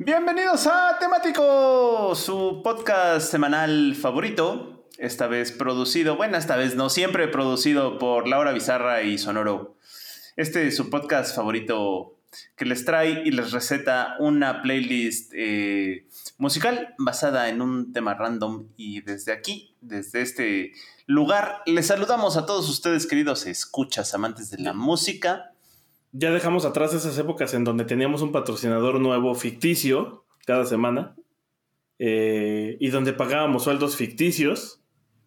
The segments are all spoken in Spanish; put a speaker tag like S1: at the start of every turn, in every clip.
S1: Bienvenidos a Temático, su podcast semanal favorito, esta vez producido, bueno, esta vez no, siempre producido por Laura Bizarra y Sonoro. Este es su podcast favorito que les trae y les receta una playlist eh, musical basada en un tema random y desde aquí, desde este lugar, les saludamos a todos ustedes queridos escuchas, amantes de la música.
S2: Ya dejamos atrás esas épocas en donde teníamos un patrocinador nuevo ficticio cada semana eh, y donde pagábamos sueldos ficticios,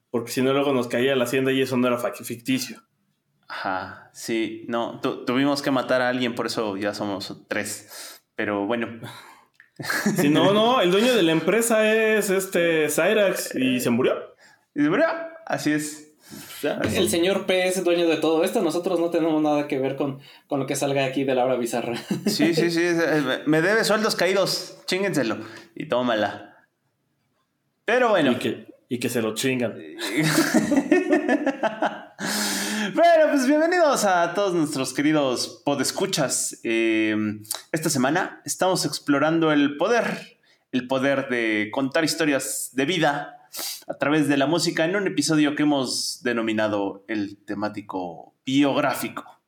S2: porque si no luego nos caía la hacienda y eso no era ficticio.
S1: Ajá, sí, no, tuvimos que matar a alguien, por eso ya somos tres. Pero bueno.
S2: Si no, no, el dueño de la empresa es este Cyrax y se murió.
S1: Y se murió, así es.
S3: El señor P es dueño de todo esto, nosotros no tenemos nada que ver con, con lo que salga aquí de la hora bizarra.
S1: Sí, sí, sí, me debe sueldos caídos, chíngenselo y tómala. Pero bueno.
S2: Y que, y que se lo chingan.
S1: Bueno, pues bienvenidos a todos nuestros queridos podescuchas. Eh, esta semana estamos explorando el poder, el poder de contar historias de vida a través de la música en un episodio que hemos denominado el temático biográfico.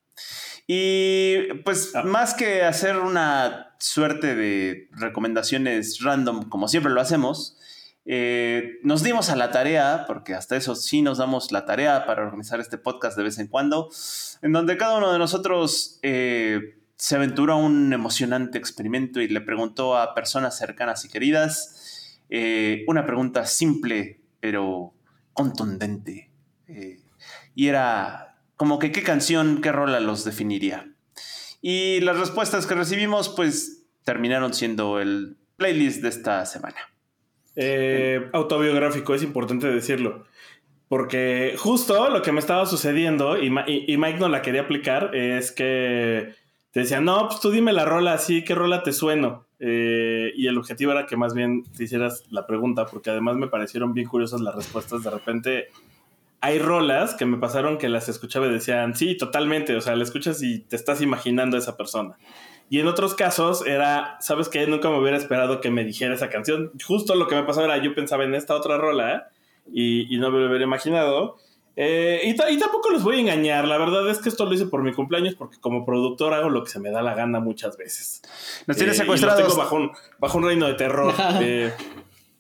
S1: Y pues ah. más que hacer una suerte de recomendaciones random, como siempre lo hacemos, eh, nos dimos a la tarea, porque hasta eso sí nos damos la tarea para organizar este podcast de vez en cuando, en donde cada uno de nosotros eh, se aventura un emocionante experimento y le preguntó a personas cercanas y queridas eh, una pregunta simple pero contundente. y era como que qué canción, qué rola los definiría. Y las respuestas que recibimos pues terminaron siendo el playlist de esta semana.
S2: Eh, autobiográfico, es importante decirlo. Porque justo lo que me estaba sucediendo, y, Mike no la quería aplicar, es que te decía, no, pues tú dime la rola así, ¿qué rola te sueno? Eh, y el objetivo era que más bien te hicieras la pregunta, porque además me parecieron bien curiosas las respuestas. De repente hay rolas que me pasaron que las escuchaba y decían, sí, totalmente, o sea, la escuchas y te estás imaginando a esa persona. Y en otros casos era, ¿sabes qué? Nunca me hubiera esperado que me dijera esa canción. Justo lo que me pasó era, yo pensaba en esta otra rola y, no me lo hubiera imaginado. Eh, y, tampoco los voy a engañar, la verdad es que esto lo hice por mi cumpleaños porque como productor hago lo que se me da la gana muchas veces.
S1: Nos tienes eh, secuestrados.
S2: tengo bajo un, bajo un reino de terror. eh,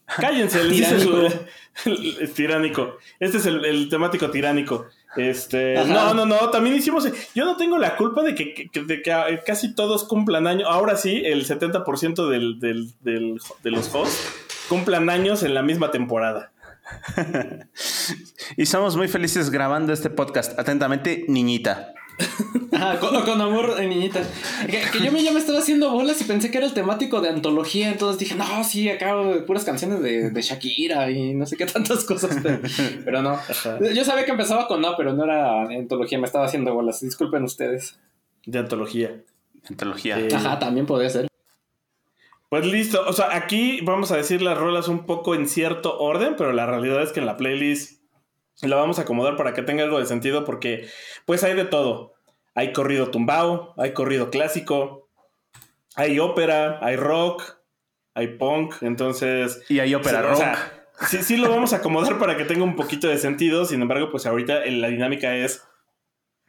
S2: cállense, les dice su... es tiránico. Este es el temático tiránico. Este, no, no, no, también hicimos, yo no tengo la culpa de que, que casi todos cumplan años, ahora sí, el 70% del, del, del, de los hosts cumplan años en la misma temporada.
S1: y somos muy felices grabando este podcast. Atentamente, niñita.
S3: con, amor de niñita. Que, yo, me, ya me estaba haciendo bolas y pensé que era el temático de antología. Entonces dije, no, sí, acabo de puras canciones de, Shakira y no sé qué tantas cosas. Pero, no. Yo sabía que empezaba con no, pero no era antología. Me estaba haciendo bolas. Disculpen ustedes.
S2: De antología.
S1: Antología.
S3: Ajá, también podría ser.
S2: Pues listo. O sea, aquí vamos a decir las rolas un poco en cierto orden, pero la realidad es que en la playlist la vamos a acomodar para que tenga algo de sentido porque pues hay de todo. Hay corrido tumbao, hay corrido clásico, hay ópera, hay rock, hay punk, entonces...
S1: Y hay ópera rock.
S2: sí, sí lo vamos a acomodar para que tenga un poquito de sentido, sin embargo, pues ahorita la dinámica es...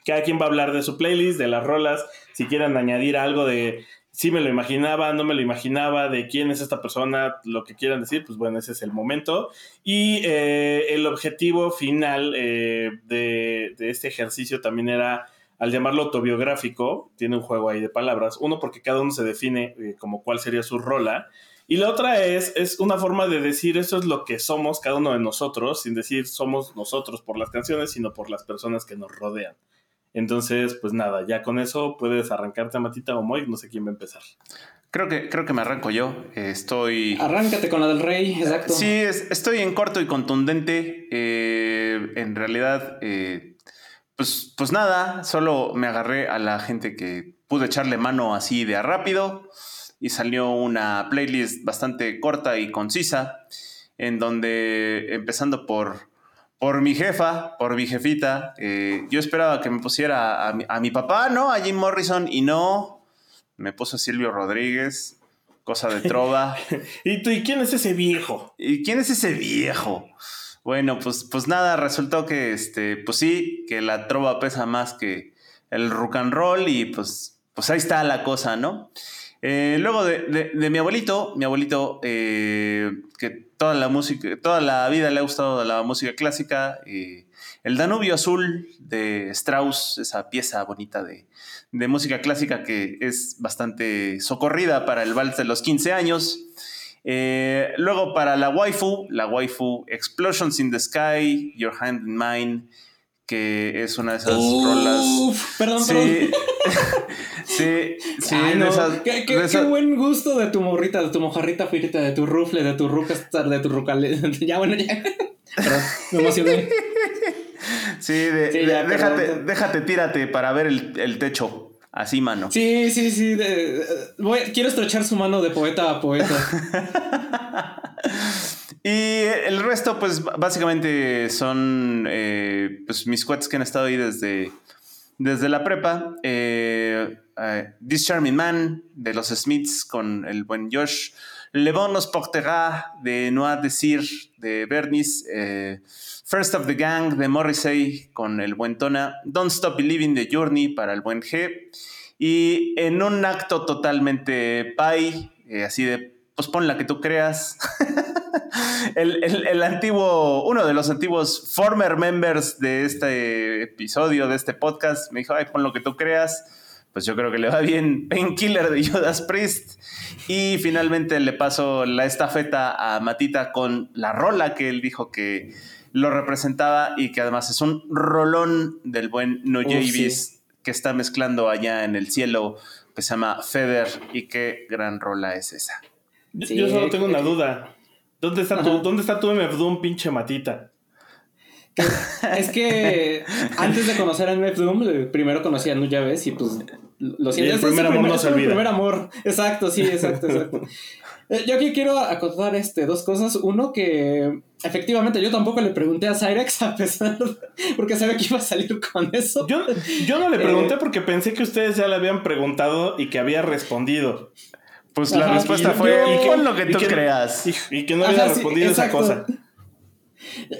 S2: Cada quien va a hablar de su playlist, de las rolas, si quieren añadir algo de si me lo imaginaba, no me lo imaginaba, de quién es esta persona, lo que quieran decir, pues bueno, ese es el momento. Y eh, el objetivo final eh, de, este ejercicio también era, al llamarlo autobiográfico, tiene un juego ahí de palabras, uno porque cada uno se define eh, como cuál sería su rola, y la otra es, es una forma de decir eso es lo que somos cada uno de nosotros, sin decir somos nosotros por las canciones, sino por las personas que nos rodean. Entonces, pues nada, ya con eso puedes arrancarte a Matita o Moy, no sé quién va a empezar.
S1: Creo que, creo que me arranco yo. Estoy.
S3: Arráncate con la del rey, exacto.
S1: Sí, estoy en corto y contundente. Eh, en realidad, eh, pues, pues nada, solo me agarré a la gente que pude echarle mano así de rápido y salió una playlist bastante corta y concisa en donde empezando por, por mi jefa, por mi jefita, eh, yo esperaba que me pusiera a mi, a mi papá, ¿no? A Jim Morrison y no, me puso Silvio Rodríguez, cosa de trova.
S2: ¿Y tú, y quién es ese viejo?
S1: ¿Y quién es ese viejo? Bueno, pues, pues nada, resultó que, este, pues sí, que la trova pesa más que el rock and roll y pues, pues ahí está la cosa, ¿no? Eh, luego de, de, mi abuelito, mi abuelito, eh, que toda la música, toda la vida le ha gustado la música clásica, el Danubio Azul de Strauss, esa pieza bonita de, de música clásica que es bastante socorrida para el vals de los 15 años. Eh, luego para la waifu, la waifu Explosions in the Sky, Your Hand in Mine, que es una de esas rolas.
S3: Perdón,
S1: sí,
S3: perdón.
S1: sí, sí,
S3: Ay, no.
S1: esas-
S3: qué, qué- qué buen gusto de tu morrita, de tu mojarrita frita, de tu rufle, de tu rucastar, de tu rucale. ya, bueno, ya. Perdón, me emocioné.
S1: sí, de-
S3: Sí,
S1: de-
S3: ya,
S1: déjate, déjate, tírate para ver el, el techo. Así, mano.
S3: Sí, sí, sí. de- voy- quiero estrechar su mano de poeta a poeta.
S1: Y el resto, pues básicamente son eh, pues, mis cuates que han estado ahí desde, desde la prepa. Eh, eh, This Charming Man de los Smiths con el buen Josh. Le Bon nos portera de Noir Desir de Bernice. eh, First of the Gang de Morrissey con el buen Tona. Don't Stop Believing the Journey para el buen G. Y en un acto totalmente pie, así de, pues pon la que tú creas. el, el- el antiguo, uno de los antiguos former members de este episodio, de este podcast, me dijo, ay, pon lo que tú creas. Pues yo creo que le va bien Painkiller de Judas Priest. Y finalmente le paso la estafeta a Matita con la rola que él dijo que lo representaba y que además es un rolón del buen No Javis que está mezclando allá en el cielo que se llama Feder y qué gran rola es esa.
S2: Yo,
S3: Sí,
S2: yo solo tengo una duda. ¿Dónde está, tu, ¿Dónde está tu MF Doom, pinche matita?
S3: Es que antes de conocer a MF Doom, primero conocí a Nuya Ves y pues lo siento.
S2: el primer amor no se olvida.
S3: primer amor. Exacto, sí, exacto, exacto. Eh, Yo aquí quiero acotar este, dos cosas. Uno, que efectivamente yo tampoco le pregunté a Cyrex a pesar porque sabía que iba a salir con eso.
S2: Yo, yo no le pregunté
S3: Eh.
S2: porque pensé que ustedes ya le habían preguntado y que había respondido.
S1: Pues la respuesta
S3: y
S1: fue,
S3: yo-
S1: pon lo que
S2: y
S1: tú
S2: que-
S1: creas.
S2: Y, y que no había
S3: Ajá, sí,
S2: respondido esa cosa.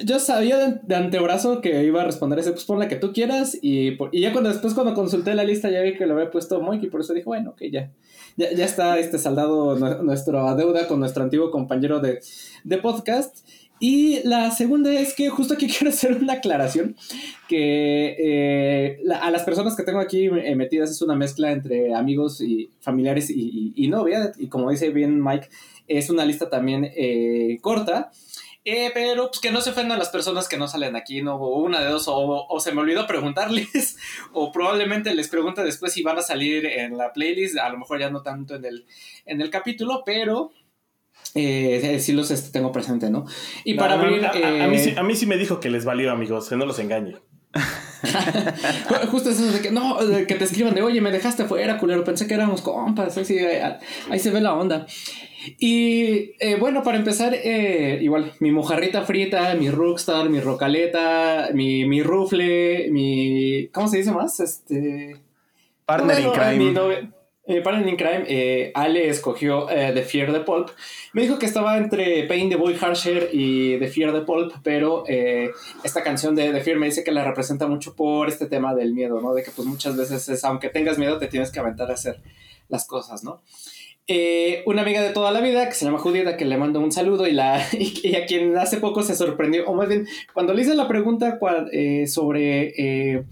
S3: Yo sabía de, de antebrazo que iba a responder ese, pues pon la que tú quieras. Y, por- y ya cuando después, cuando consulté la lista, ya vi que lo había puesto Moik y por eso dije, bueno, ok, ya. Ya, ya está este saldado nue- nuestra deuda con nuestro antiguo compañero de, de podcast. Y la segunda es que justo aquí quiero hacer una aclaración, que eh, a las personas que tengo aquí eh, metidas es una mezcla entre amigos y familiares y, novia, y como dice bien Mike, es una lista también eh, corta, eh, pero pues que no se ofendan las personas que no salen aquí, no o una de dos, o, o se me olvidó preguntarles, o probablemente les pregunte después si van a salir en la playlist, a lo mejor ya no tanto en el, en el capítulo, pero eh, sí los este, tengo presente, ¿no? Y
S2: No,
S3: para abrir...
S2: a, a- a mí
S3: eh,
S2: sí, a mí sí me dijo que les valió, amigos, que no los engañe.
S3: Ju- Justo eso de que no, de que te escriban de oye, me dejaste fuera, culero, pensé que éramos compas, así, ahí, ahí se ve la onda. Y eh, bueno, para empezar, eh, igual, mi mojarrita frita, mi rockstar, mi rocaleta, mi, mi rufle, mi. ¿Cómo se dice más? Este.
S1: Partner in
S3: Bueno, eh, mi
S1: crime.
S3: Eh, Partner in Crime, eh, Ale escogió eh, The Fear the Pulp. Me dijo que estaba entre Pain the Boy Harsher y The Fear the Pulp, pero eh, esta canción de The Fear me dice que la representa mucho por este tema del miedo, ¿no? De que pues muchas veces es, aunque tengas miedo, te tienes que aventar a hacer las cosas, ¿no? Eh, una amiga de toda la vida que se llama Judith, a quien le mando un saludo y, la, y, a quien hace poco se sorprendió, o más bien, cuando le hice la pregunta cua- eh, sobre eh,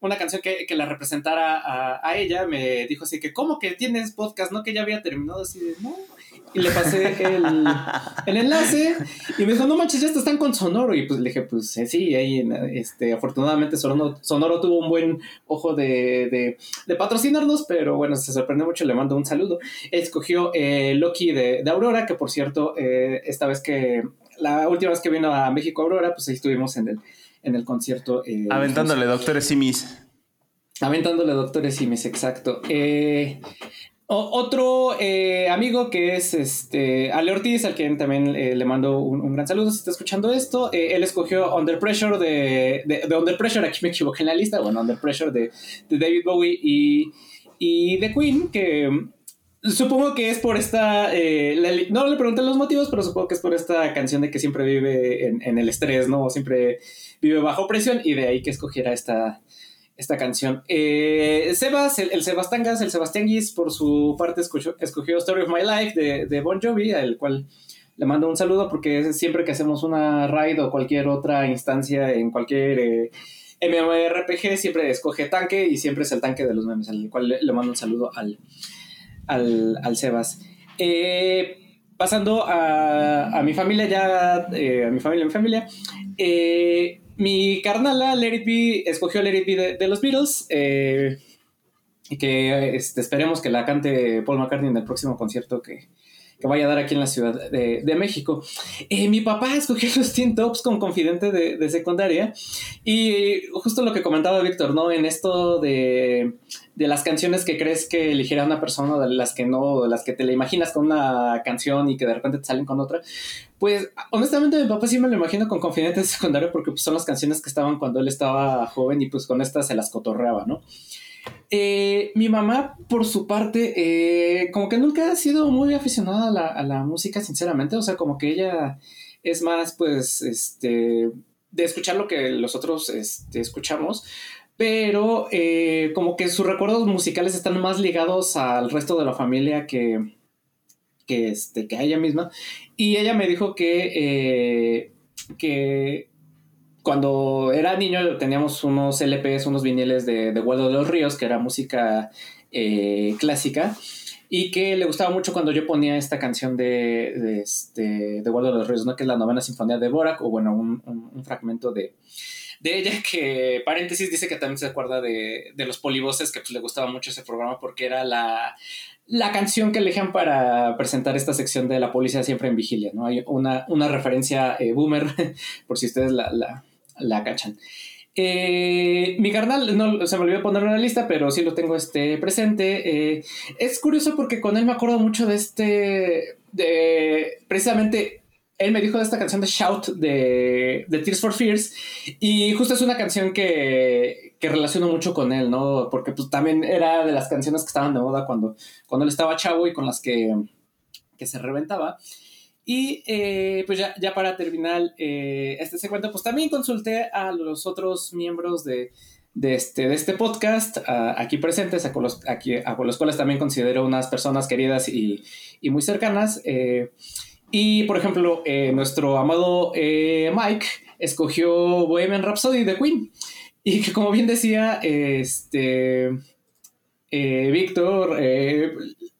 S3: una canción que, que la representara a, a, ella, me dijo así que, ¿cómo que tienes podcast? No, que ya había terminado así de, no. Y le pasé el, el enlace y me dijo, no manches, ya están con Sonoro. Y pues le dije, pues eh, sí, ahí, este, afortunadamente Sonoro, Sonoro tuvo un buen ojo de, de, de, patrocinarnos, pero bueno, se sorprendió mucho, le mando un saludo. Escogió eh, Loki de, de, Aurora, que por cierto, eh, esta vez que, la última vez que vino a México Aurora, pues ahí estuvimos en el en el concierto.
S1: Eh, Aventándole Doctores Simis.
S3: Aventándole Doctores Simis, exacto. Eh, otro eh, amigo que es este Ale Ortiz, al quien también eh, le mando un, un, gran saludo si está escuchando esto. Eh, él escogió Under Pressure de, de, de, Under Pressure, aquí me equivoqué en la lista, bueno, Under Pressure de, de David Bowie y, y The Queen, que Supongo que es por esta. Eh, no le pregunté los motivos, pero supongo que es por esta canción de que siempre vive en, el estrés, ¿no? Siempre vive bajo presión y de ahí que escogiera esta, esta canción. Eh, Sebas, el, el Sebastangas, el Sebastianguis, por su parte escogió, escogió Story of My Life de, de, Bon Jovi, al cual le mando un saludo porque siempre que hacemos una raid o cualquier otra instancia en cualquier. Eh, MMORPG siempre escoge tanque y siempre es el tanque de los memes, al cual le, le mando un saludo al, al, al Sebas. Eh, pasando a, a, mi familia, ya, eh, a mi familia, mi familia, eh, mi carnala, Let It Be, escogió Let It Be de, los Beatles, y que este, esperemos que la cante Paul McCartney en el próximo concierto que, que vaya a dar aquí en la Ciudad de, de México. Eh, mi papá escogió los Teen Tops con confidente de, de, secundaria y justo lo que comentaba Víctor, ¿no? En esto de, de, las canciones que crees que eligiera una persona, de las que no, de las que te la imaginas con una canción y que de repente te salen con otra, pues honestamente mi papá sí me lo imagino con confidente de secundaria porque pues, son las canciones que estaban cuando él estaba joven y pues con estas se las cotorreaba, ¿no? Eh, mi mamá, por su parte, eh, como que nunca ha sido muy aficionada a la, a la, música, sinceramente. O sea, como que ella es más, pues, este, de escuchar lo que los otros este, escuchamos. Pero eh, como que sus recuerdos musicales están más ligados al resto de la familia que, que, este, que a ella misma. Y ella me dijo que, que cuando era niño teníamos unos LPs, unos viniles de, de de los Ríos, que era música eh, clásica, y que le gustaba mucho cuando yo ponía esta canción de, de, este, de Waldo de los Ríos, ¿no? que es la novena sinfonía de Borac, o bueno, un fragmento de, de ella que, paréntesis, dice que también se acuerda de, de los polivoces, que pues le gustaba mucho ese programa porque era la, la canción que elegían para presentar esta sección de la policía siempre en vigilia, ¿no? Hay una, una referencia eh, boomer, por si ustedes la, la, la cachan. Eh, mi carnal, no se me olvidó ponerlo en la lista, pero sí lo tengo este, presente. Eh, es curioso porque con él me acuerdo mucho de este, de, precisamente, él me dijo de esta canción de Shout de, de Tears for Fears y justo es una canción que, que relaciono mucho con él, ¿no? Porque pues también era de las canciones que estaban de moda cuando, cuando él estaba chavo y con las que, que se reventaba. Y eh, pues ya, ya, para terminar eh, este segmento, pues también consulté a los otros miembros de, de, este, de este podcast aquí presentes, a los, aquí, a los cuales también considero unas personas queridas y, y muy cercanas. Eh, y por ejemplo, nuestro amado Mike escogió Bohemian Rhapsody de Queen. Y que como bien decía, este Víctor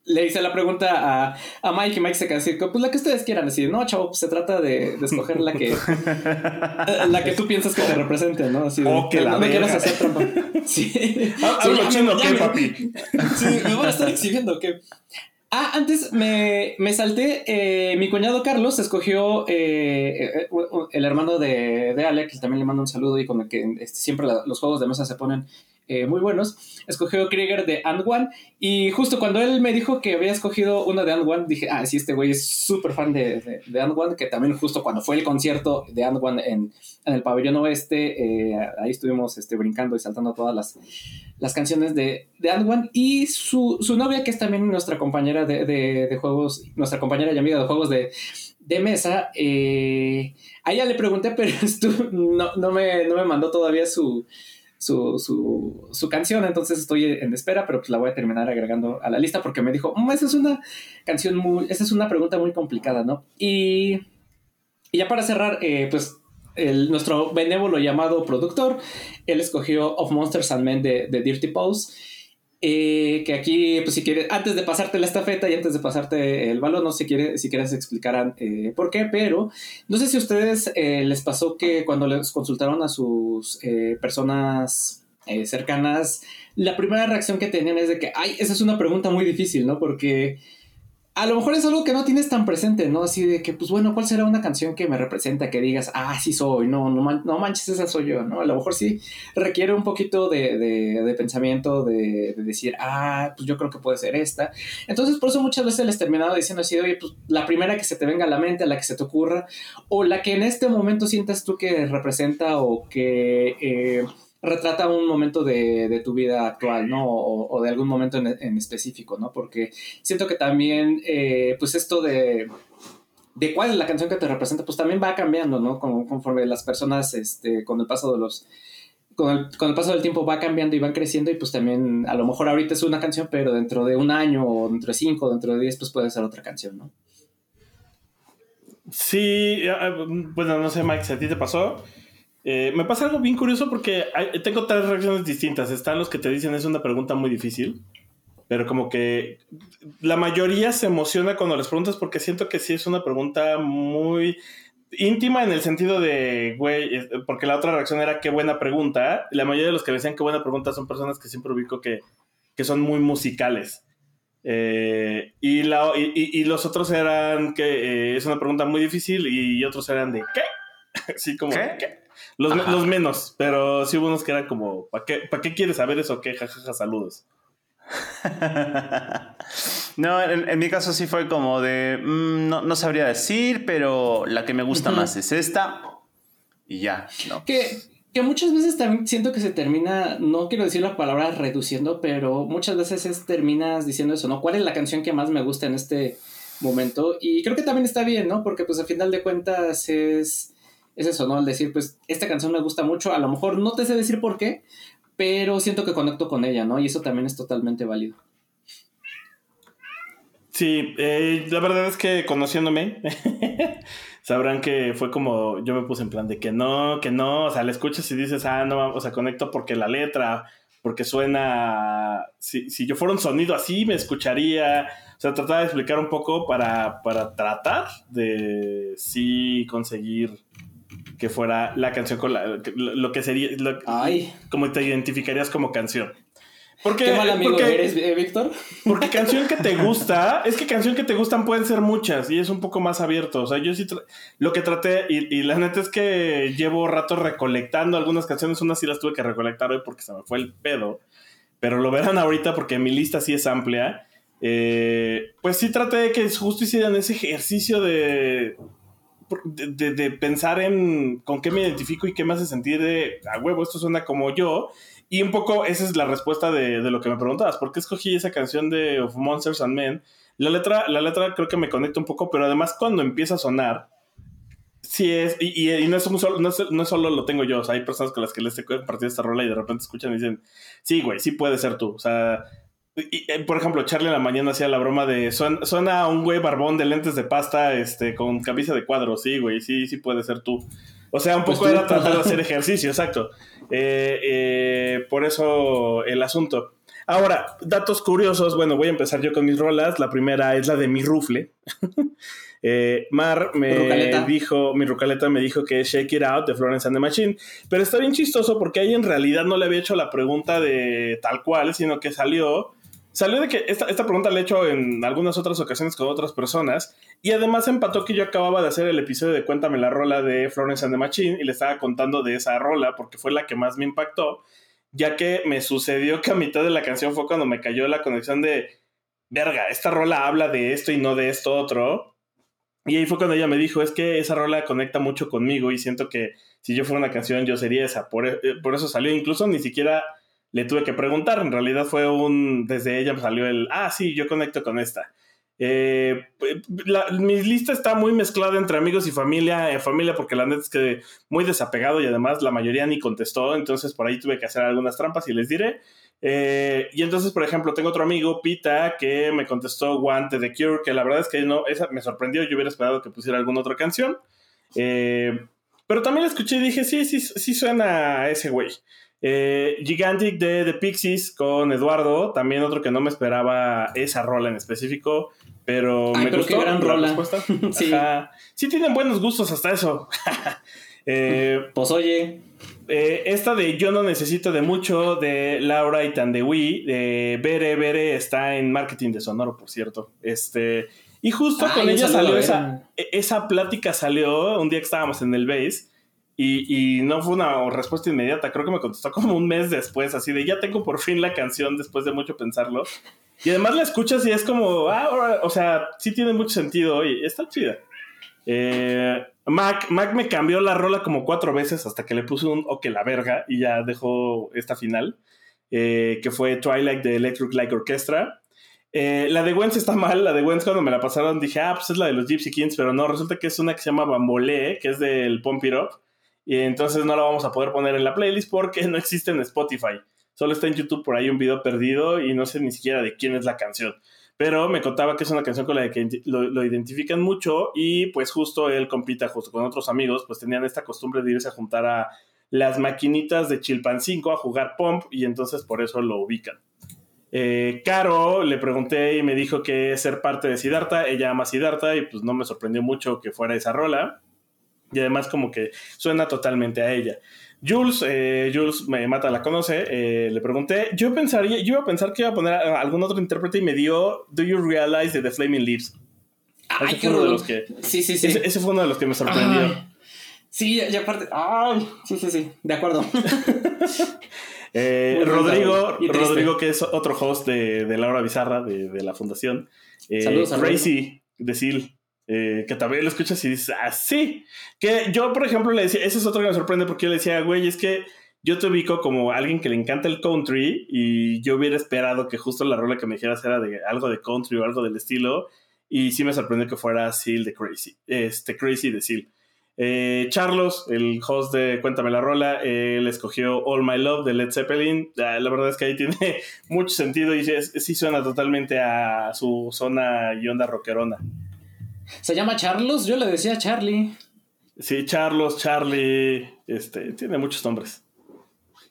S3: le hice la pregunta a, a, Mike y Mike se quedó así, pues la que ustedes quieran decir, no, chavo, pues se trata de, de escoger la que la que tú piensas que te represente, ¿no? Así de,
S2: oh, que la
S3: no, no quieras hacer trampa. Sí.
S2: Hablo sí, chino, ¿qué, papi?
S3: Sí, me van a estar exhibiendo, ¿qué? Ah, antes me, me salté. Eh, mi cuñado Carlos escogió eh, el hermano de, de Alec, que también le mando un saludo y con el que este, siempre la, los juegos de mesa se ponen eh, muy buenos. Escogió Krieger de And One. Y justo cuando él me dijo que había escogido uno de And One, dije, ah, sí, este güey es súper fan de, de, And One, que también justo cuando fue el concierto de And One en, en el pabellón oeste, eh, ahí estuvimos este, brincando y saltando todas las, las canciones de, de And One. Y su, su novia, que es también nuestra compañera de, de, juegos, nuestra compañera y amiga de juegos de, de mesa, eh, a ella le pregunté, pero no, no, me, no me mandó todavía su, su, su, canción, entonces estoy en espera, pero pues la voy a terminar agregando a la lista porque me dijo, mmm, esa es una canción muy, esa es una pregunta muy complicada, ¿no? Y, y ya para cerrar, eh, pues nuestro benévolo llamado productor, él escogió Of Monsters and Men de, de Dirty Pose. Eh, que aquí, pues si quieres, antes de pasarte la estafeta y antes de pasarte el balón, no sé si, quiere, si quieres explicar eh, por qué, pero no sé si a ustedes eh, les pasó que cuando les consultaron a sus personas cercanas, la primera reacción que tenían es de que, ay, esa es una pregunta muy difícil, ¿no? Porque a lo mejor es algo que no tienes tan presente, ¿no? Así de que, pues bueno, ¿cuál será una canción que me representa? Que digas, ah, sí soy, no, no, manches, esa soy yo, ¿no? A lo mejor sí requiere un poquito de, pensamiento, de, decir, ah, pues yo creo que puede ser esta. Entonces, por eso muchas veces les terminado diciendo así, oye, pues la primera que se te venga a la mente, la que se te ocurra, o la que en este momento sientas tú que representa o que... Eh, retrata un momento de, tu vida actual, ¿no? O, de algún momento en, específico, ¿no? Porque siento que también, eh, pues esto de, de cuál es la canción que te representa, pues también va cambiando, ¿no? conforme las personas, este, con el paso de los... Con el, paso del tiempo va cambiando y van creciendo y pues también a lo mejor ahorita es una canción, pero dentro de un año o dentro de cinco, dentro de diez, pues puede ser otra canción, ¿no?
S2: Sí, bueno, no sé, Mike, a ti te pasó, eh, me pasa algo bien curioso porque tengo tres reacciones distintas. Están los que te dicen es una pregunta muy difícil, pero como que la mayoría se emociona cuando les preguntas porque siento que sí es una pregunta muy íntima en el sentido de, güey, porque la otra reacción era qué buena pregunta. La mayoría de los que decían qué buena pregunta son personas que siempre ubico que, que son muy musicales. Eh, y, la, y, los otros eran que eh, es una pregunta muy difícil y otros eran de ¿qué? Así como ¿qué? Los, menos, pero sí hubo unos que eran como, ¿para qué, qué quieres saber eso? ¿Qué? Jajaja, saludos.
S1: no, en, mi caso sí fue como de, mm, no, sabría decir, pero la que me gusta más es esta. Y ya, ¿no?
S3: Que, que muchas veces también siento que se termina, no quiero decir la palabra reduciendo, pero muchas veces es, terminas diciendo eso, ¿no? ¿Cuál es la canción que más me gusta en este momento? Y creo que también está bien, ¿no? Porque pues al final de cuentas es es eso, ¿no? Al decir, pues, esta canción me gusta mucho, a lo mejor no te sé decir por qué, pero siento que conecto con ella, ¿no? Y eso también es totalmente válido.
S2: Sí, eh, la verdad es que conociéndome, sabrán que fue como yo me puse en plan de que no, que no, o sea, le escuchas y dices, ah, no, o sea, conecto porque la letra, porque suena, si, si yo fuera un sonido así, me escucharía, o sea, trataba de explicar un poco para, para tratar de sí conseguir que fuera la canción con la, lo que sería,
S3: Ay.
S2: como te identificarías como canción. Porque,
S3: Qué mal amigo eres, eh, Víctor.
S2: Porque canción que te gusta, es que canción que te gustan pueden ser muchas y es un poco más abierto. O sea, yo sí lo que traté, y, la neta es que llevo rato recolectando algunas canciones, unas sí las tuve que recolectar hoy porque se me fue el pedo, pero lo verán ahorita porque mi lista sí es amplia. Eh, pues sí traté de que justo hicieran ese ejercicio de, de, pensar en con qué me identifico y qué me hace sentir de, a huevo, esto suena como yo. Y un poco esa es la respuesta de, lo que me preguntabas. ¿Por qué escogí esa canción de Of Monsters and Men? La letra, la letra creo que me conecta un poco, pero además cuando empieza a sonar, sí es, y, no, es solo, no, no, solo lo tengo yo, o sea, hay personas con las que les he compartido esta rola y de repente escuchan y dicen, sí, güey, sí puede ser tú. O sea, eh, por ejemplo, Charlie en la mañana hacía la broma de suena, un güey barbón de lentes de pasta este, con camisa de cuadros. Sí, güey, sí, sí puede ser tú. O sea, un pues poco era tratar de hacer ejercicio, exacto. Eh, eh, por eso el asunto. Ahora, datos curiosos. Bueno, voy a empezar yo con mis rolas. La primera es la de mi rufle. Mar me dijo, mi rucaleta me dijo que es Shake It Out de Florence and the Machine. Pero está bien chistoso porque ahí en realidad no le había hecho la pregunta de tal cual, sino que salió Salió de que esta, pregunta la he hecho en algunas otras ocasiones con otras personas y además empató que yo acababa de hacer el episodio de Cuéntame la rola de Florence and the Machine y le estaba contando de esa rola porque fue la que más me impactó, ya que me sucedió que a mitad de la canción fue cuando me cayó la conexión de, verga, esta rola habla de esto y no de esto otro. Y ahí fue cuando ella me dijo, es que esa rola conecta mucho conmigo y siento que si yo fuera una canción yo sería esa. Por, eh, por eso salió incluso ni siquiera le tuve que preguntar. En realidad fue un. Desde ella salió el. Ah, sí, yo conecto con esta. Eh, mi lista está muy mezclada entre amigos y familia. Eh, familia, porque la neta es que muy desapegado y además la mayoría ni contestó. Entonces por ahí tuve que hacer algunas trampas y les diré. Eh, y entonces, por ejemplo, tengo otro amigo, Pita, que me contestó Guante de Cure, que la verdad es que no, esa me sorprendió. Yo hubiera esperado que pusiera alguna otra canción. Pero también la escuché y dije, sí, sí, sí suena a ese güey. Eh, Gigantic de The Pixies con Eduardo, también otro que no me esperaba esa rola en específico, pero
S3: Ay,
S2: me
S3: pero
S2: gustó
S3: qué gran
S2: la
S3: rola.
S2: respuesta.
S3: Sí.
S2: Ajá. Sí tienen buenos gustos hasta eso. Eh,
S3: Pues oye,
S2: eh, esta de Yo no necesito de mucho, de Laura y Tandewi, de Bere Bere, está en marketing de Sonoro, por cierto. Este, y justo con ella salió esa, e- esa plática, salió un día que estábamos en el base. Y, no fue una respuesta inmediata, creo que me contestó como un mes después, así de ya tengo por fin la canción después de mucho pensarlo. Y además la escuchas y es como, ah, o sea, sí tiene mucho sentido y está chida. Eh, Mac, Mac me cambió la rola como cuatro veces hasta que le puse un o que la verga y ya dejó esta final, eh, que fue Twilight de Electric Light Orchestra. Eh, la de Gwen está mal, la de Gwen cuando me la pasaron dije, ah, pues es la de los Gypsy Kings, pero no, resulta que es una que se llama Bambolé, que es del Pump It y entonces no la vamos a poder poner en la playlist porque no existe en Spotify. Solo está en YouTube por ahí un video perdido y no sé ni siquiera de quién es la canción. Pero me contaba que es una canción con la que lo, identifican mucho y pues justo él compita justo con otros amigos, pues tenían esta costumbre de irse a juntar a las maquinitas de Chilpancingo a jugar Pump y entonces por eso lo ubican. Eh, Caro le pregunté y me dijo que ser parte de Siddhartha, ella ama Siddhartha y pues no me sorprendió mucho que fuera esa rola. Y además como que suena totalmente a ella. Jules, eh, Jules me mata, la conoce, eh, le pregunté, yo pensaría, yo iba a pensar que iba a poner a algún otro intérprete y me dio Do You Realize de The Flaming Lips.
S3: ay,
S2: Ese
S3: qué
S2: fue uno de los que,
S3: Sí, sí, sí.
S2: ese, ese fue uno de los que me sorprendió.
S3: Ay. Sí, y aparte, ay, sí, sí, sí, de acuerdo.
S2: Eh, Rodrigo. Rodrigo, que es otro host de, de Laura Bizarra, de, de la fundación.
S3: Saludos a
S2: Crazy, de Seal, eh, que también lo escuchas y dices, ah, sí. Que yo, por ejemplo, le decía, ese es otro que me sorprende porque yo le decía, güey, es que yo te ubico como alguien que le encanta el country y yo hubiera esperado que justo la rola que me dijeras era de algo de country o algo del estilo. Y sí me sorprendió que fuera Seal de Crazy, este Crazy de Seal. Eh, Charlos, el host de Cuéntame la Rola, él escogió All My Love de Led Zeppelin. Ah, la verdad es que ahí tiene mucho sentido y sí, sí suena totalmente a su zona y onda rockerona.
S3: Se llama Charlos, yo le decía Charlie.
S2: Sí, Charlos, Charlie, este, tiene muchos nombres.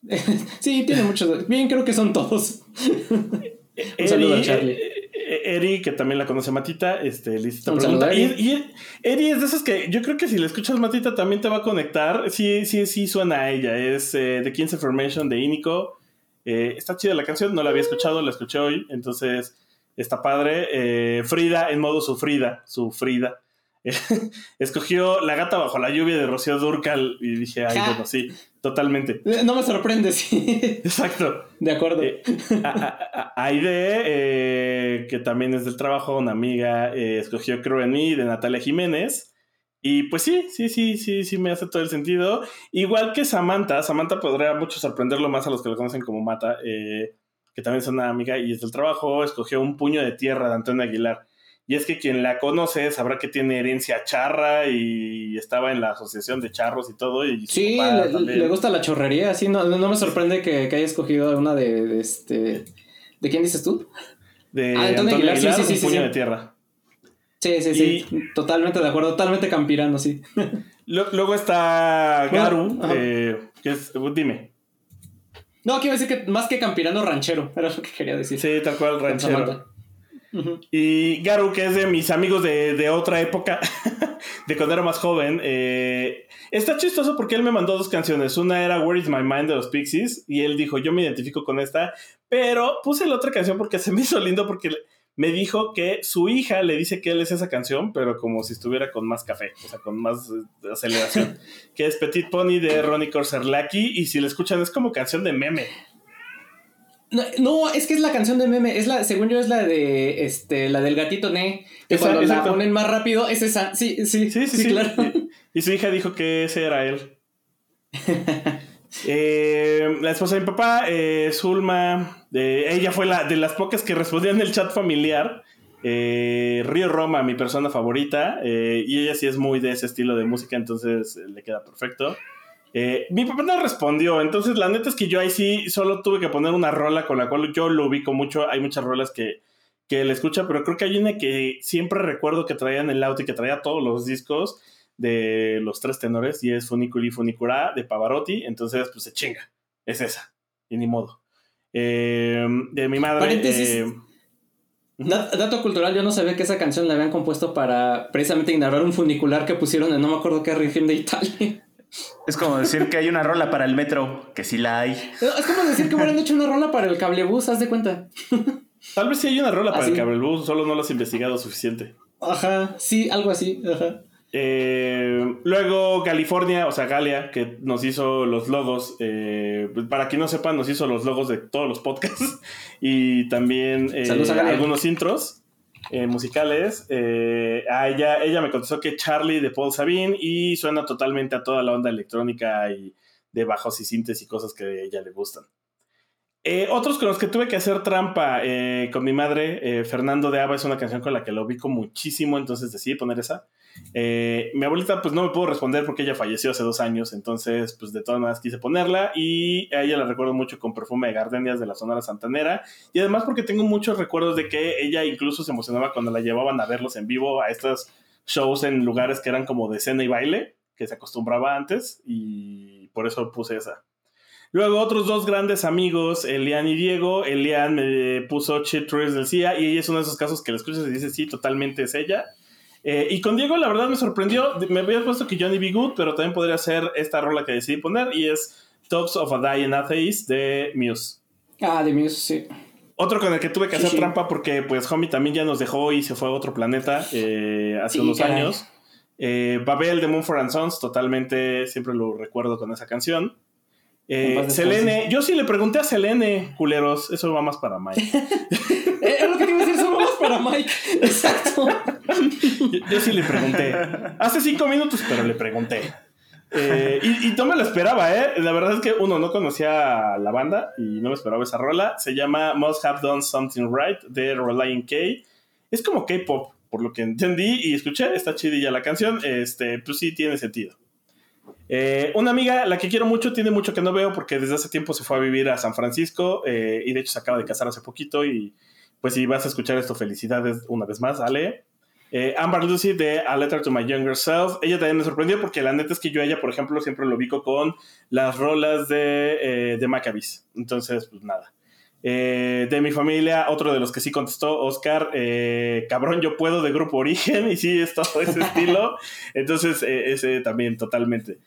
S3: sí, tiene muchos. Bien, creo que son todos. Un saludo a Charlie.
S2: eh, eh, Eri, que también la conoce Matita, este, Y, y Eri es de esas que yo creo que si le escuchas Matita también te va a conectar. Sí, sí, sí suena a ella. Es eh, The King's Information de Inico. Eh, está chida la canción, no la había escuchado, la escuché hoy, entonces está padre. Eh, Frida en modo sufrida, sufrida. Escogió La gata bajo la lluvia de Rocío Durcal y dije, ay,
S3: Ja.
S2: bueno, sí, totalmente.
S3: No me sorprende, sí.
S2: Exacto.
S3: De acuerdo.
S2: Eh, a- a- a- Aide, eh, que también es del trabajo, una amiga, eh, escogió Creo en mí de Natalia Jiménez. Y pues sí, sí, sí, sí, sí, me hace todo el sentido. Igual que Samantha, Samantha podría mucho sorprenderlo más a los que lo conocen como Mata, eh, que también es una amiga y es del trabajo, escogió Un puño de tierra de Antonio Aguilar. Y es que quien la conoce sabrá que tiene herencia charra y estaba en la asociación de charros y todo. Y
S3: Sí, le, gusta la chorrería, sí, no, no me sorprende que, que haya escogido una de, de este... ¿De quién dices tú?
S2: de
S3: Ah,
S2: Antonio,
S3: Antonio
S2: Aguilar,
S3: Aguilar, sí, sí,
S2: Un
S3: sí,
S2: puño
S3: sí.
S2: de tierra.
S3: Sí, sí, sí, totalmente de acuerdo, totalmente campirano, sí.
S2: Luego está
S3: Bueno,
S2: Garu,
S3: ajá.
S2: eh, que es, dime.
S3: No, a decir que más que campirano, ranchero, era lo que quería decir.
S2: Sí, tal cual, ranchero. Y Garu, que es de mis amigos de, de otra época, de cuando era más joven. eh, está chistoso porque él me mandó dos canciones. Una era Where is My Mind de los Pixies. Y él dijo, yo me identifico con esta. Pero puse la otra canción porque se me hizo lindo porque me dijo que su hija le dice que él es esa canción, pero como si estuviera con más café, o sea, con más eh, aceleración. que es Petit Pony de Ronnie Corserlaki. Y si la escuchan, es como canción de meme.
S3: No, no, es que es la canción de meme, es la, según yo es la de este, la del gatito Ne, que
S2: Esa-
S3: cuando la ponen más rápido, es esa, sí, sí,
S2: Sí, sí, sí.
S3: claro.
S2: Y, y su hija dijo que ese era él. Eh, la esposa de mi papá, eh, Zulma, eh, ella fue la de las pocas que respondían en el chat familiar. Eh, Río Roma, mi persona favorita, y ella sí es muy de ese estilo de música, entonces le queda perfecto. Mi papá no respondió, entonces la neta es que yo ahí sí solo tuve que poner una rola con la cual yo lo ubico mucho. Hay muchas rolas que, que le escucha, pero creo que hay una que siempre recuerdo que traía en el auto y que traía todos los discos de los tres tenores y es Funiculi Funicura de Pavarotti, entonces pues se chinga, es esa, y ni modo. Eh, de mi madre...
S3: Paréntesis.
S2: eh,
S3: Dat- Dato cultural, yo no sabía que esa canción la habían compuesto para precisamente ignorar un funicular que pusieron en no me acuerdo qué región de Italia.
S1: Es como decir que hay una rola para el metro, que sí la hay.
S3: Es como decir que hubieran hecho una rola para el cablebús, haz de cuenta.
S2: tal vez sí hay una rola para
S3: ¿Ah,
S2: el cablebús, solo no lo has investigado suficiente.
S3: Ajá, sí, algo así. Ajá.
S2: Eh, luego California, o sea, Galia, que nos hizo los logos. eh, para quien no sepa, nos hizo los logos de todos los podcasts y también eh, algunos intros eh, musicales. A ella, ella me contestó que Charlie de Paul Sabine y suena totalmente a toda la onda electrónica y de bajos y sintes y cosas que a ella le gustan. Otros con los que tuve que hacer trampa con mi madre, Fernando de Ava es una canción con la que lo ubico muchísimo, entonces decidí poner esa. Eh, mi abuelita pues no me pudo responder porque ella falleció hace dos años, entonces pues de todas maneras quise ponerla y a ella la recuerdo mucho con perfume de gardenias de la Sonora Santanera y además porque tengo muchos recuerdos de que ella incluso se emocionaba cuando la llevaban a verlos en vivo a estos shows en lugares que eran como de cena y baile, que se acostumbraba antes y por eso puse esa. Luego otros dos grandes amigos, Elian y Diego. Elian me puso Tours del CIA y ella es uno de esos casos que le escuchas y dices, sí, totalmente es ella. Eh, y con Diego, la verdad me sorprendió. Me había puesto que Johnny B. Good, pero también podría ser esta rola que decidí poner y es Talks of a Dying Atheist de Muse.
S3: Ah, de Muse, sí.
S2: Otro con el que tuve que
S3: Sí,
S2: hacer
S3: sí.
S2: trampa porque pues Homie también ya nos dejó y se fue a otro planeta eh, hace
S3: Sí,
S2: unos
S3: caray.
S2: años. Eh, Babel de Moonford and Sons, totalmente, siempre lo recuerdo con esa canción. Eh. Selene, yo sí le pregunté a Selene, culeros, eso va más para Mike.
S3: Eh, Es lo que te iba a decir, solo más para Mike. Exacto.
S2: Yo, yo sí le pregunté. Hace cinco minutos, pero le pregunté. Eh, y, y no me lo esperaba, ¿eh? La verdad es que uno no conocía la banda y no me esperaba esa rola. Se llama Must Have Done Something Right de Reliant K. Es como K-pop, por lo que entendí y escuché. Está chidilla la canción. Este, pues sí, tiene sentido. Eh, una amiga, la que quiero mucho, tiene mucho que no veo porque desde hace tiempo se fue a vivir a San Francisco eh, y de hecho se acaba de casar hace poquito. Y pues si vas a escuchar esto, felicidades una vez más, Ale. Eh, Amber Lucy de A Letter to My Younger Self. Ella también me sorprendió porque la neta es que yo a ella, por ejemplo, siempre lo ubico con las rolas de, eh, de Maccabees. Entonces, pues nada. Eh, de mi familia, otro de los que sí contestó, Oscar, eh, cabrón, yo puedo de Grupo Origen, y sí, es todo ese estilo. Entonces, eh, ese también, totalmente.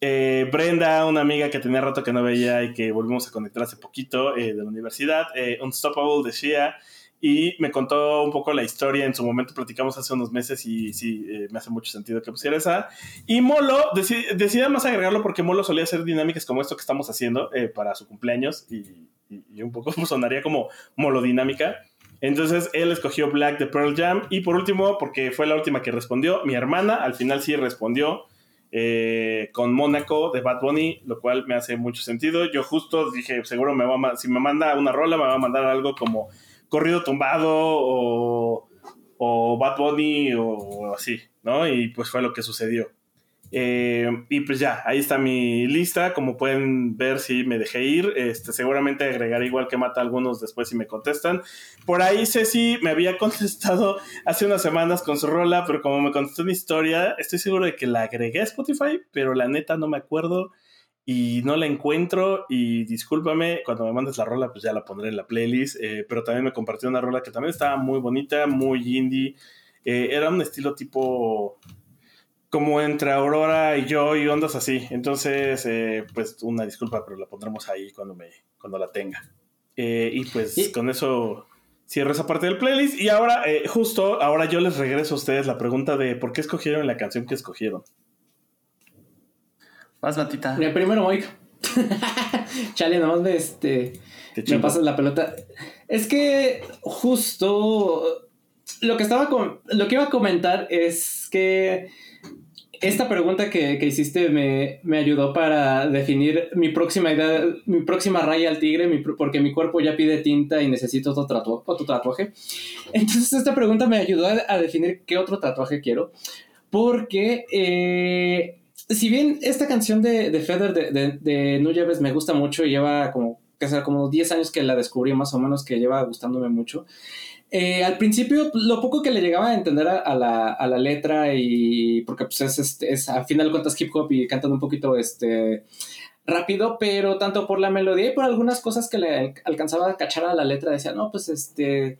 S2: Brenda, una amiga que tenía rato que no veía y que volvimos a conectar hace poquito de la universidad, Unstoppable de Shia, y me contó un poco la historia. En su momento platicamos hace unos meses y sí, eh, me hace mucho sentido que pusiera esa. Y Molo, deci- decidí además agregarlo porque Molo solía hacer dinámicas como esto que estamos haciendo eh, para su cumpleaños y, y- un poco sonaría como Molo dinámica. Entonces él escogió Black de Pearl Jam. Y por último, porque fue la última que respondió, mi hermana al final sí respondió eh, con Mónaco de Bad Bunny, lo cual me hace mucho sentido. Yo justo dije, seguro me va a si me manda una rola, me va a mandar algo como corrido tumbado o, o Bad Bunny o, así, ¿no? Y pues fue lo que sucedió. Eh, y pues ya, ahí está mi lista. Como pueden ver, si me dejé ir. Este, seguramente agregaré igual que mata algunos después si me contestan. Por ahí Ceci me había contestado hace unas semanas con su rola, pero como me contestó una historia, estoy seguro de que la agregué a Spotify, pero la neta no me acuerdo y no la encuentro. Y discúlpame, cuando me mandes la rola, pues ya la pondré en la playlist. Eh, pero también me compartió una rola que también estaba muy bonita, muy indie. Eh, era un estilo tipo como entre Aurora y yo y ondas así. Entonces, eh, pues una disculpa, pero la pondremos ahí cuando, me, cuando la tenga. Y pues con eso cierro esa parte del playlist. Y ahora, justo, ahora yo les regreso a ustedes la pregunta de por qué escogieron la canción que escogieron.
S1: Vas, Matita.
S3: Primero Mike. Chale, nomás me, este, me pasas la pelota. Es que justo lo que estaba con, lo que iba a comentar es que esta pregunta que, que hiciste me, me ayudó para definir mi próxima idea, mi próxima raya al tigre, mi porque mi cuerpo ya pide tinta y necesito otro, tatu- otro tatuaje. Entonces esta pregunta me ayudó a, a definir qué otro tatuaje quiero, porque eh, si bien esta canción de, de Feather de, de, No me gusta mucho, lleva como, que como 10 años que la descubrí más o menos, que lleva gustándome mucho. Eh, al principio, lo poco que le llegaba a entender a, la, a la, letra y porque pues es, es, es, a final de cuentas hip hop y cantan un poquito este rápido, pero tanto por la melodía y por algunas cosas que le alcanzaba a cachar a la letra, decía, no, pues este,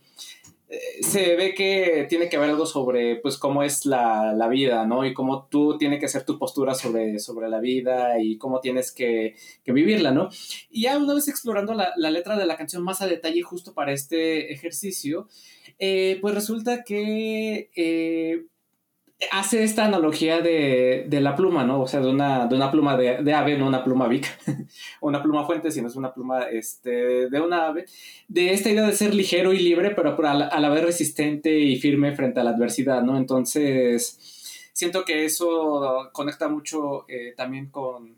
S3: se ve que tiene que ver algo sobre, pues, cómo es la, la, vida, ¿no? Y cómo tú tienes que hacer tu postura sobre, sobre la vida y cómo tienes que, que vivirla, ¿no? Y ya una vez explorando la, la, letra de la canción más a detalle justo para este ejercicio, eh, pues resulta que... Eh, hace esta analogía de, de, la pluma, ¿no? O sea, de una, de una pluma de, de ave, no una pluma vic, una pluma fuente, sino es una pluma este, de una ave, de esta idea de ser ligero y libre, pero a la, a la vez resistente y firme frente a la adversidad, ¿no? Entonces, siento que eso conecta mucho eh, también con,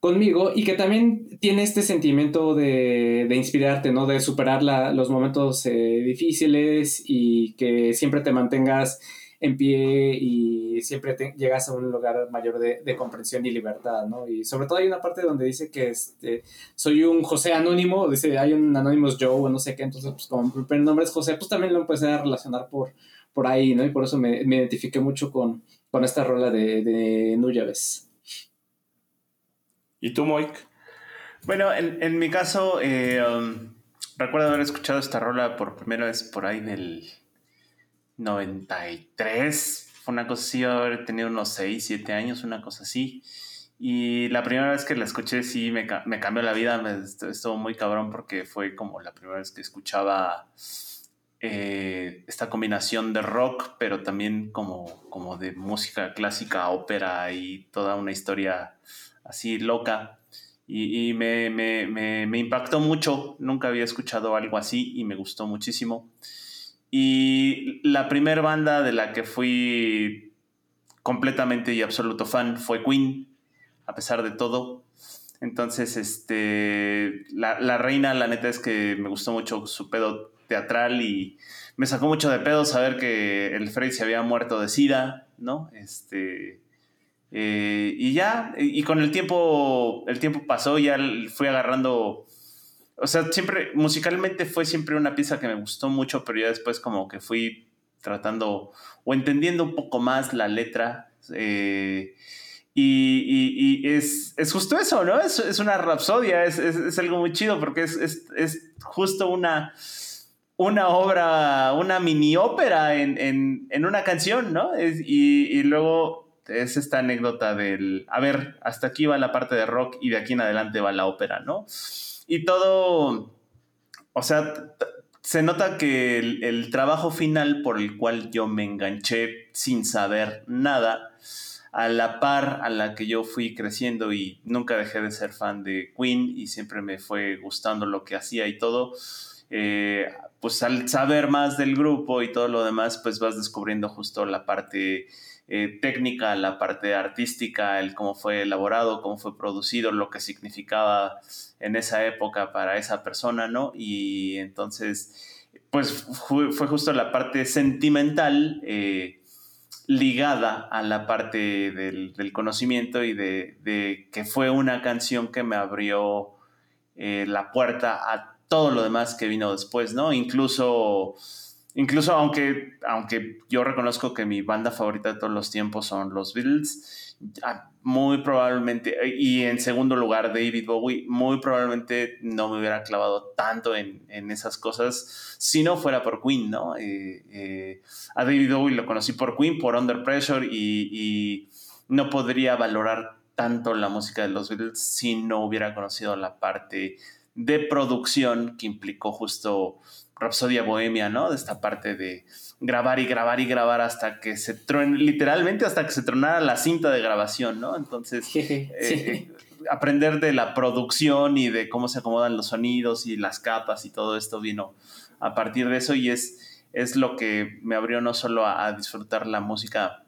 S3: conmigo y que también tiene este sentimiento de, de inspirarte, ¿no? De superar la, los momentos eh, difíciles y que siempre te mantengas en pie y siempre llegas a un lugar mayor de, de, comprensión y libertad, ¿no? Y sobre todo hay una parte donde dice que este, soy un José anónimo, dice, hay un Anonymous Joe o no sé qué, entonces pues como el nombre es José, pues también lo empecé a relacionar por, por ahí, ¿no? Y por eso me, me identifiqué mucho con, con esta rola de, de Nuyaves.
S2: ¿Y tú, Moik?
S1: Bueno, en, en mi caso, eh, um, recuerdo haber escuchado esta rola por primera vez por ahí del 93. Fue una cosa así, haber tenido unos 6, 7 años, una cosa así. Y la primera vez que la escuché sí me, cambió la vida, me, estuvo muy cabrón porque fue como la primera vez que escuchaba eh, esta combinación de rock, pero también como, como de música clásica, ópera y toda una historia así loca. Y, y me, me, me, me impactó mucho, nunca había escuchado algo así y me gustó muchísimo. Y la primera banda de la que fui completamente y absoluto fan fue Queen, a pesar de todo. Entonces, este, la, la, reina, la neta es que me gustó mucho su pedo teatral y me sacó mucho de pedo saber que el Frey se había muerto de sida, ¿no? Este, eh, y ya, y con el tiempo, el tiempo pasó, ya fui agarrando o sea, siempre, musicalmente fue siempre una pieza que me gustó mucho, pero ya después como que fui tratando o entendiendo un poco más la letra. Eh, y, es, justo eso, ¿no? Es, una rapsodia, es, es, algo muy chido porque es, justo una, una obra, una mini ópera en, en, en una canción, ¿no? y, luego es esta anécdota del, a ver, hasta aquí va la parte de rock y de aquí en adelante va la ópera, ¿no? Y todo, o sea, se nota que el, trabajo final por el cual yo me enganché sin saber nada, a la par a la que yo fui creciendo y nunca dejé de ser fan de Queen y siempre me fue gustando lo que hacía y todo, eh, pues al saber más del grupo y todo lo demás, pues vas descubriendo justo la parte eh, técnica, la parte artística, el cómo fue elaborado, cómo fue producido, lo que significaba en esa época para esa persona, ¿no? Y entonces, pues fue, justo la parte sentimental eh, ligada a la parte del, conocimiento y de, que fue una canción que me abrió eh, la puerta a todo lo demás que vino después, ¿no? Incluso Incluso aunque, aunque yo reconozco que mi banda favorita de todos los tiempos son los Beatles, ah, muy probablemente, y en segundo lugar David Bowie, muy probablemente no me hubiera clavado tanto en, en esas cosas si no fuera por Queen, ¿no? Eh, eh, a David Bowie lo conocí por Queen, por Under Pressure, y, y no podría valorar tanto la música de los Beatles si no hubiera conocido la parte de producción que implicó justo Rapsodia Bohemia, ¿no? De esta parte de grabar y grabar y grabar hasta que se truene, literalmente hasta que se tronara la cinta de grabación, ¿no? Entonces, eh, eh, aprender de la producción y de cómo se acomodan los sonidos y las capas y todo esto vino a partir de eso y es, es lo que me abrió no solo a disfrutar la música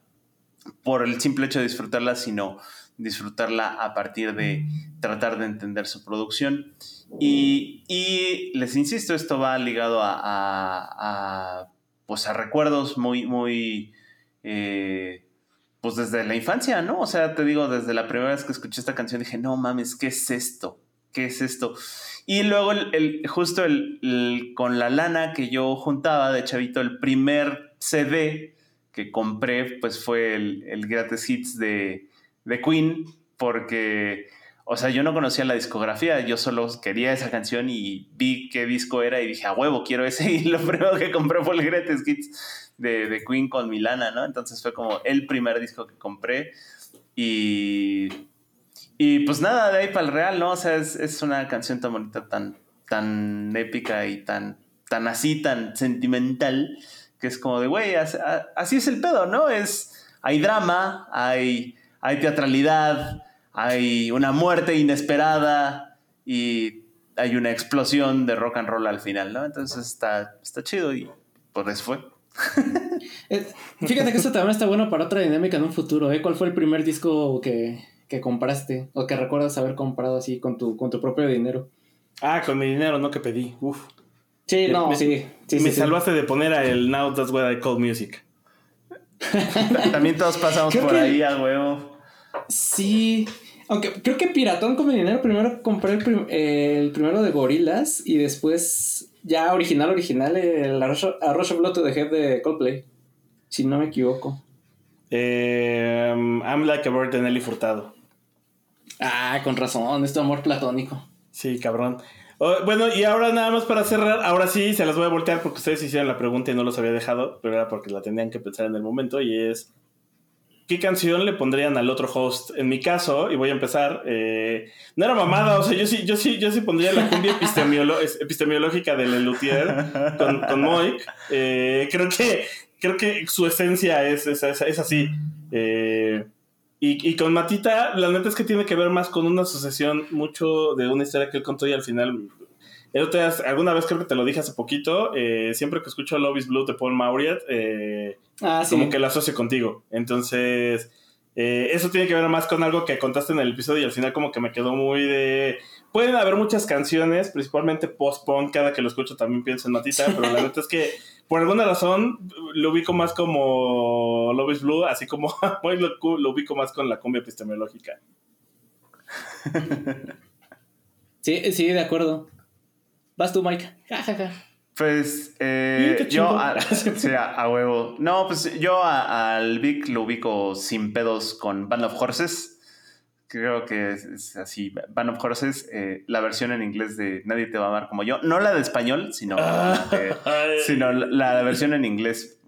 S1: por el simple hecho de disfrutarla, sino disfrutarla a partir de tratar de entender su producción. Y, les insisto, esto va ligado a, pues a recuerdos muy, muy, eh, pues desde la infancia, ¿no? O sea, te digo, desde la primera vez que escuché esta canción dije, no mames, ¿qué es esto? ¿qué es esto? Y luego, el, el- justo el, con la lana que yo juntaba de chavito, el primer CD que compré, pues fue el, el Greatest Hits de, de Queen, porque, o sea, yo no conocía la discografía, yo solo quería esa canción y vi qué disco era y dije, a huevo, quiero ese. Y lo primero que compré fue el Greatest Hits de, de Queen con mi lana, ¿no? Entonces fue como el primer disco que compré y... Y pues nada, de ahí para el real, ¿no? O sea, es, es una canción tan bonita, tan, tan épica y tan, tan así, tan sentimental, que es como de, güey, as- a- así es el pedo, ¿no? Es, hay drama, hay, hay teatralidad, hay una muerte inesperada y hay una explosión de rock and roll al final, ¿no? Entonces está, está chido y por eso fue.
S3: Eh, Fíjate que esto también está bueno para otra dinámica en un futuro, ¿eh? ¿Cuál fue el primer disco que, que compraste o que recuerdas haber comprado así con tu, con tu propio dinero?
S2: Ah, con mi dinero, no que pedí. Uf.
S3: Sí, no,
S2: Me-
S3: sí. sí,
S2: me
S3: sí, sí.
S2: salvaste de poner a el Now That's What I Call Music.
S1: También todos pasamos
S3: Creo
S1: por
S3: que-
S1: ahí a huevo.
S3: Sí. Aunque creo que Piratón con mi dinero primero compré el, prim- eh, el primero de Gorilas y después ya original, original, el Arroz Arroz Blood to the Head de Coldplay. Si no me equivoco.
S2: Eh, I'm Like a Bird de Nelly Furtado.
S3: Ah, con razón, es tu amor platónico.
S2: Sí, cabrón. Oh, bueno, y ahora nada más para cerrar, ahora sí se las voy a voltear porque ustedes hicieron la pregunta y no los había dejado, pero era porque la tenían que pensar en el momento y es ¿qué canción le pondrían al otro host? En mi caso, y voy a empezar, eh, no era mamada, o sea, yo sí, yo sí, yo sí pondría la cumbia epistemológica de Lelutier con, con Moik. Eh, creo que creo que su esencia es, es, es- es así. Eh, y, y con Matita, la neta es que tiene que ver más con una sucesión mucho de una historia que él contó y al final. alguna vez creo que te lo dije hace poquito. eh, siempre que escucho Love is Blue de Paul Mauriat, eh,
S3: Ah, sí.
S2: como que lo asocio contigo. Entonces, eh, eso tiene que ver más con algo que contaste en el episodio y al final, como que me quedó muy de. Pueden haber muchas canciones, principalmente post-punk. Cada que lo escucho también pienso en Matita, pero la neta es que por alguna razón lo ubico más como Love is Blue, así como hoy lo, lo ubico más con la cumbia epistemológica.
S3: Sí, sí, de acuerdo. Vas tú, Mike. Ja, ja, ja.
S1: Pues eh, yo, a, sí, a, a huevo. No, pues yo a- al Vic lo ubico sin pedos con Band of Horses. Creo que es, es así. Band of Horses, eh, la versión en inglés de Nadie te va a amar como yo. No la de español, sino, eh, sino la, la versión en inglés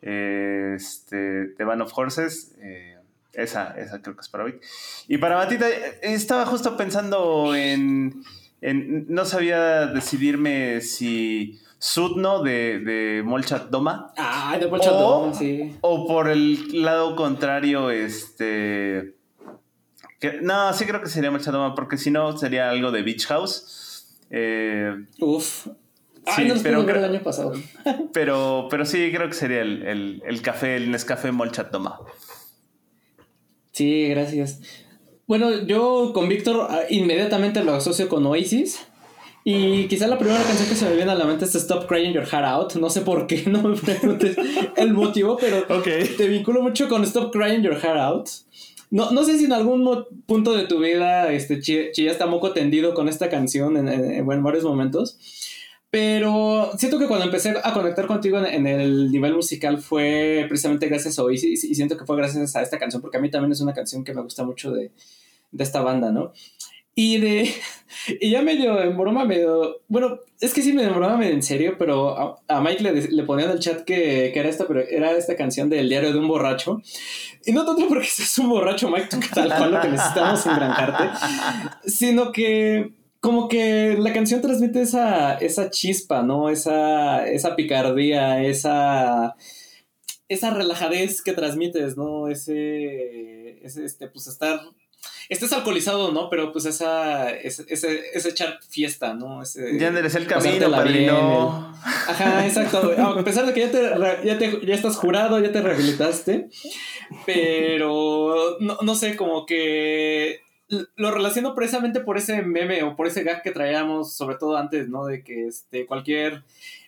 S1: eh, este, de Band of Horses. eh, esa, esa creo que es para Vic. Y para Matita, estaba justo pensando en, en- No sabía decidirme si Sudno de, de Molchat Doma
S3: Ah, de Dome, sí.
S1: o por el lado contrario, este. Que- no, sí creo que sería Molchat Doma, porque si no sería algo de Beach House. Eh,
S3: Uf. Ay,
S1: Sí,
S3: no
S1: pero creo-
S3: el año pasado.
S1: pero, pero sí creo que sería el, el, el café, el Nescafé Molchat Doma.
S3: Sí, gracias. Bueno, yo con Víctor ah, inmediatamente lo asocio con Oasis. Y quizá la primera canción que se me viene a la mente es Stop Crying Your Heart Out. No sé por qué, no me preguntes el motivo, pero
S2: Ok.
S3: te vinculo mucho con Stop Crying Your Heart Out. No, no sé si en algún punto de tu vida este, chi- chillaste a moco tendido con esta canción en, varios momentos. Pero siento que cuando empecé a conectar contigo en, el nivel musical fue precisamente gracias a Oasis y siento que fue gracias a esta canción porque a mí también es una canción que me gusta mucho de, de esta banda, ¿no? Y de. Y ya medio en broma, medio. Bueno, es que sí me en broma, medio en serio, pero a, a Mike le, le ponía en el chat que, que era esta, pero era esta canción del diario de un borracho. Y no tanto porque seas un borracho, Mike, tú que tal cual lo que necesitamos engrancarte, sino que como que la canción transmite esa, esa chispa, ¿no? Esa, esa picardía, esa, esa relajadez que transmites, ¿no? Ese, ese este, pues estar, estés alcoholizado, ¿no? Pero pues esa, ese, ese, ese echar fiesta, ¿no? Ese,
S1: Ya enderecé el camino,
S3: bien,
S1: padrino.
S3: Ajá, exacto. A pesar de que ya, te, ya, te- ya estás jurado, ya te rehabilitaste, pero no, no sé, como que lo relaciono precisamente por ese meme o por ese gag que traíamos, sobre todo antes, ¿no? De que este, cualquier,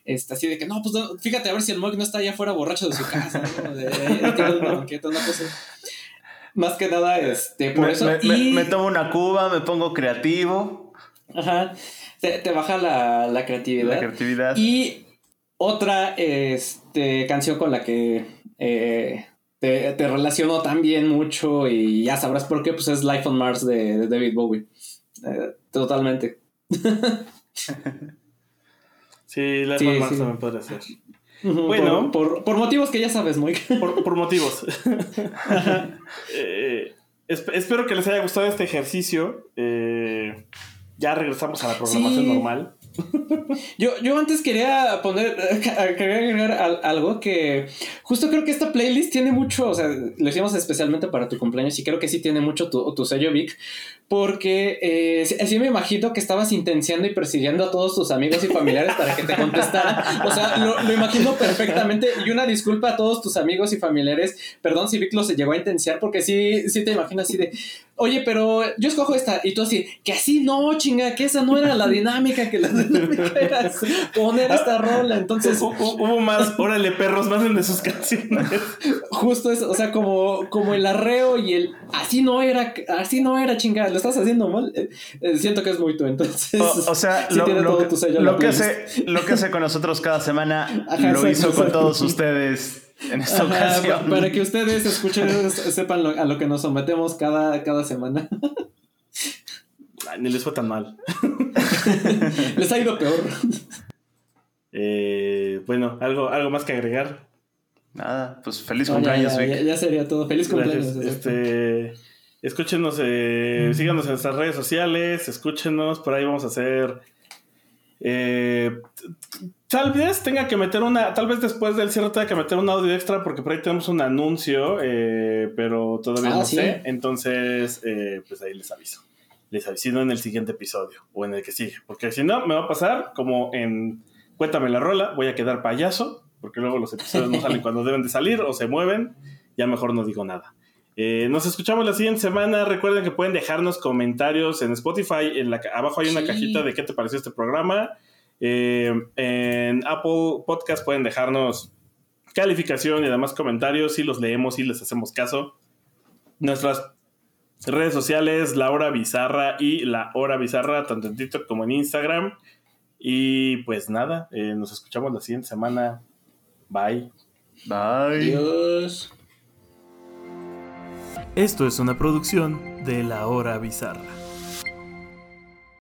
S3: este, así de que, no, pues no, fíjate a ver si el Moik no está allá afuera borracho de su casa, ¿no? De, tirado en una banqueta, una cosa. Más que nada, este, por
S1: Me,
S3: eso.
S1: me- me-
S3: y...
S1: me tomo una cuba, me pongo creativo.
S3: Ajá. Te, te baja la, la creatividad.
S1: La creatividad.
S3: Y otra este, canción con la que eh, te, te relaciono también mucho y ya sabrás por qué, pues es Life on Mars de, de David Bowie. Eh, totalmente.
S2: Sí,
S3: Sí,
S2: sí,
S3: sí.
S2: también podría ser. Bueno.
S3: Por, por- por motivos que ya sabes, muy.
S2: Por, por motivos. Eh, esp- espero que les haya gustado este ejercicio. Eh, ya regresamos a la programación
S3: Sí.
S2: normal.
S3: Yo, yo antes quería poner, quería agregar al- algo que justo creo que esta playlist tiene mucho, o sea, lo hicimos especialmente para tu cumpleaños y creo que sí tiene mucho tu, tu sello, Vic, porque eh, sí, sí me imagino que estabas intenciando y persiguiendo a todos tus amigos y familiares para que te contestaran. O sea, lo, lo imagino perfectamente y una disculpa a todos tus amigos y familiares. Perdón si Vic lo se llegó a intenciar porque sí, sí te imagino así de, oye, pero yo escojo esta y tú así, que así no, chinga, que esa no era la dinámica, que la dinámica era poner esta rola. Entonces,
S2: Hu- hu- Hubo más, órale, perros, manden de sus canciones.
S3: justo eso, o sea, como, como el arreo y el así no era, así no era, chinga, lo estás haciendo mal. Eh, eh, siento que es muy tú, entonces.
S1: O, o sea,
S3: sí
S1: lo,
S3: tiene
S1: lo
S3: todo
S1: que,
S3: tu sello
S1: lo
S3: la
S1: que
S3: playlist.
S1: hace, lo que hace con nosotros cada semana
S3: Ajá,
S1: lo hizo con todos ustedes en esta
S3: Ajá,
S1: ocasión.
S3: pa- para que ustedes escuchen, sepan lo- a lo que nos sometemos cada, cada semana.
S2: Ay, ni les fue tan mal.
S3: Les ha ido peor.
S2: Eh, bueno, algo, algo más que agregar.
S1: Nada, pues feliz
S3: No, ya,
S1: cumpleaños,
S3: ya,
S1: Vic.
S3: ya- ya sería todo. Feliz cumpleaños.
S2: Gracias. Este, escúchenos, eh, síganos en nuestras redes sociales, escúchenos, por ahí vamos a hacer. eh, tal vez tenga que meter una, tal vez después del cierre tenga que meter un audio extra porque por ahí tenemos un anuncio, eh, pero todavía
S3: Ah,
S2: no
S3: sí.
S2: sé. Entonces, eh, pues ahí les aviso. Les aviso no en el siguiente episodio o en el que sigue, porque si no me va a pasar como en Cuéntame la rola, voy a quedar payaso, porque luego los episodios no salen cuando deben de salir o se mueven, ya mejor no digo nada. Eh, nos escuchamos la siguiente semana. Recuerden que pueden dejarnos comentarios en Spotify. En la, abajo hay una
S3: Sí.
S2: cajita de qué te pareció este programa. Eh, en Apple Podcast pueden dejarnos calificación y además comentarios. Y los leemos y les hacemos caso. Nuestras redes sociales, La Hora Bizarra y La Hora Bizarra, tanto en TikTok como en Instagram. Y pues nada, eh, nos escuchamos la siguiente semana. Bye.
S1: Bye.
S3: Adiós.
S2: Esto es una producción de La Hora Bizarra.